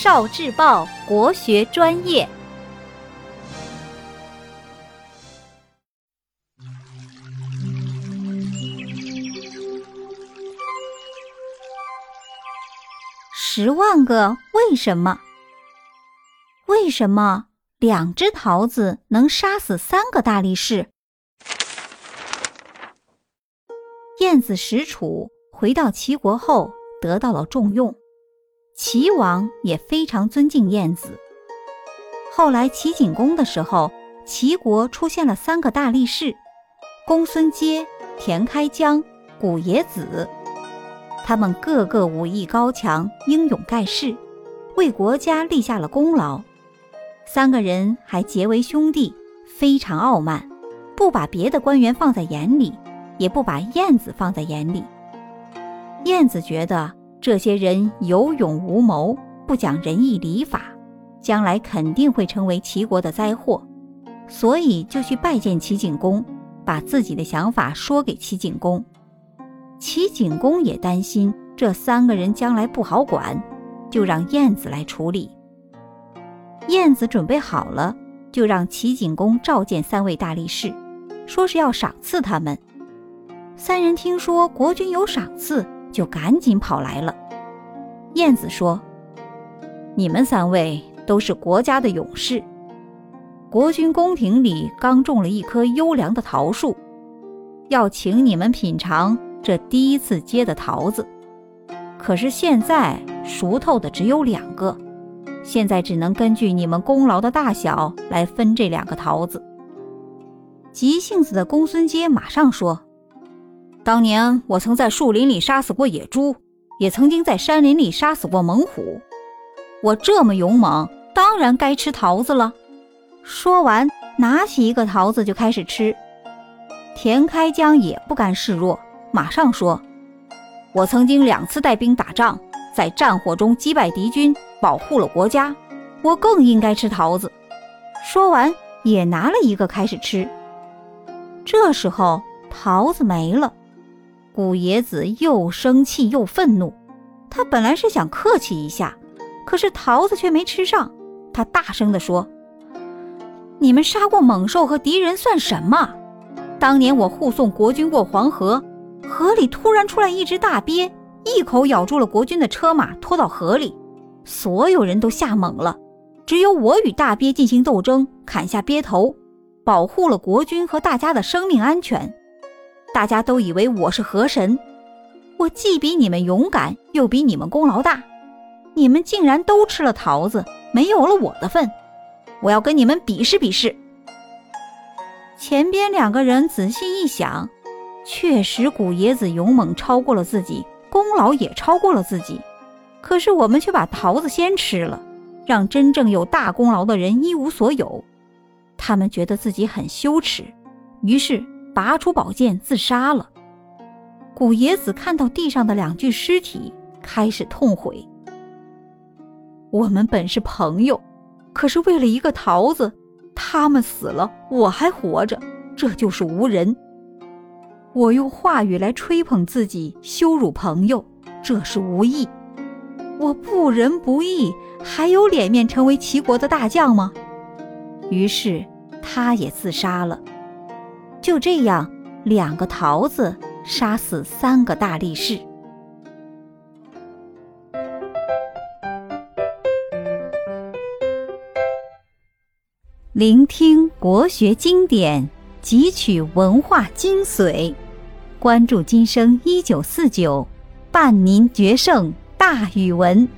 少智报国学专业。十万个为什么？为什么两只桃子能杀死三个大力士？晏子使楚回到齐国后，得到了重用，齐王也非常尊敬晏子。后来齐景公的时候，齐国出现了三个大力士：公孙接、田开疆、古冶子。他们个个武艺高强，英勇盖世，为国家立下了功劳。三个人还结为兄弟，非常傲慢，不把别的官员放在眼里，也不把晏子放在眼里。晏子觉得这些人有勇无谋，不讲仁义礼法，将来肯定会成为齐国的灾祸，所以就去拜见齐景公，把自己的想法说给齐景公。齐景公也担心这三个人将来不好管，就让晏子来处理。晏子准备好了，就让齐景公召见三位大力士，说是要赏赐他们。三人听说国君有赏赐，就赶紧跑来了。燕子说：“你们三位都是国家的勇士，国君宫廷里刚种了一棵优良的桃树，要请你们品尝。”这第一次结的桃子，可是现在熟透的只有两个，现在只能根据你们功劳的大小来分这两个桃子。急性子的公孙接马上说：“当年我曾在树林里杀死过野猪，也曾经在山林里杀死过猛虎，我这么勇猛，当然该吃桃子了。”说完，拿起一个桃子就开始吃。田开疆也不甘示弱。马上说：“我曾经两次带兵打仗，在战火中击败敌军，保护了国家，我更应该吃桃子。”说完，也拿了一个开始吃。这时候，桃子没了，古冶子又生气又愤怒。他本来是想客气一下，可是桃子却没吃上。他大声地说：“你们杀过猛兽和敌人算什么？当年我护送国军过黄河。”河里突然出来一只大鳖，一口咬住了国军的车马，拖到河里。所有人都吓懵了，只有我与大鳖进行斗争，砍下鳖头，保护了国君和大家的生命安全。大家都以为我是河神，我既比你们勇敢，又比你们功劳大。你们竟然都吃了桃子，没有了我的份。我要跟你们比试比试。前边两个人仔细一想。确实，古冶子勇猛超过了自己，功劳也超过了自己。可是我们却把桃子先吃了，让真正有大功劳的人一无所有。他们觉得自己很羞耻，于是拔出宝剑自杀了。古冶子看到地上的两具尸体，开始痛悔：我们本是朋友，可是为了一个桃子，他们死了，我还活着，这就是无人。我用话语来吹捧自己，羞辱朋友，这是无义。我不仁不义，还有脸面成为齐国的大将吗？于是他也自杀了。就这样，两个桃子杀死三个大力士。聆听国学经典，汲取文化精髓。关注今生一九四九，伴您决胜大语文。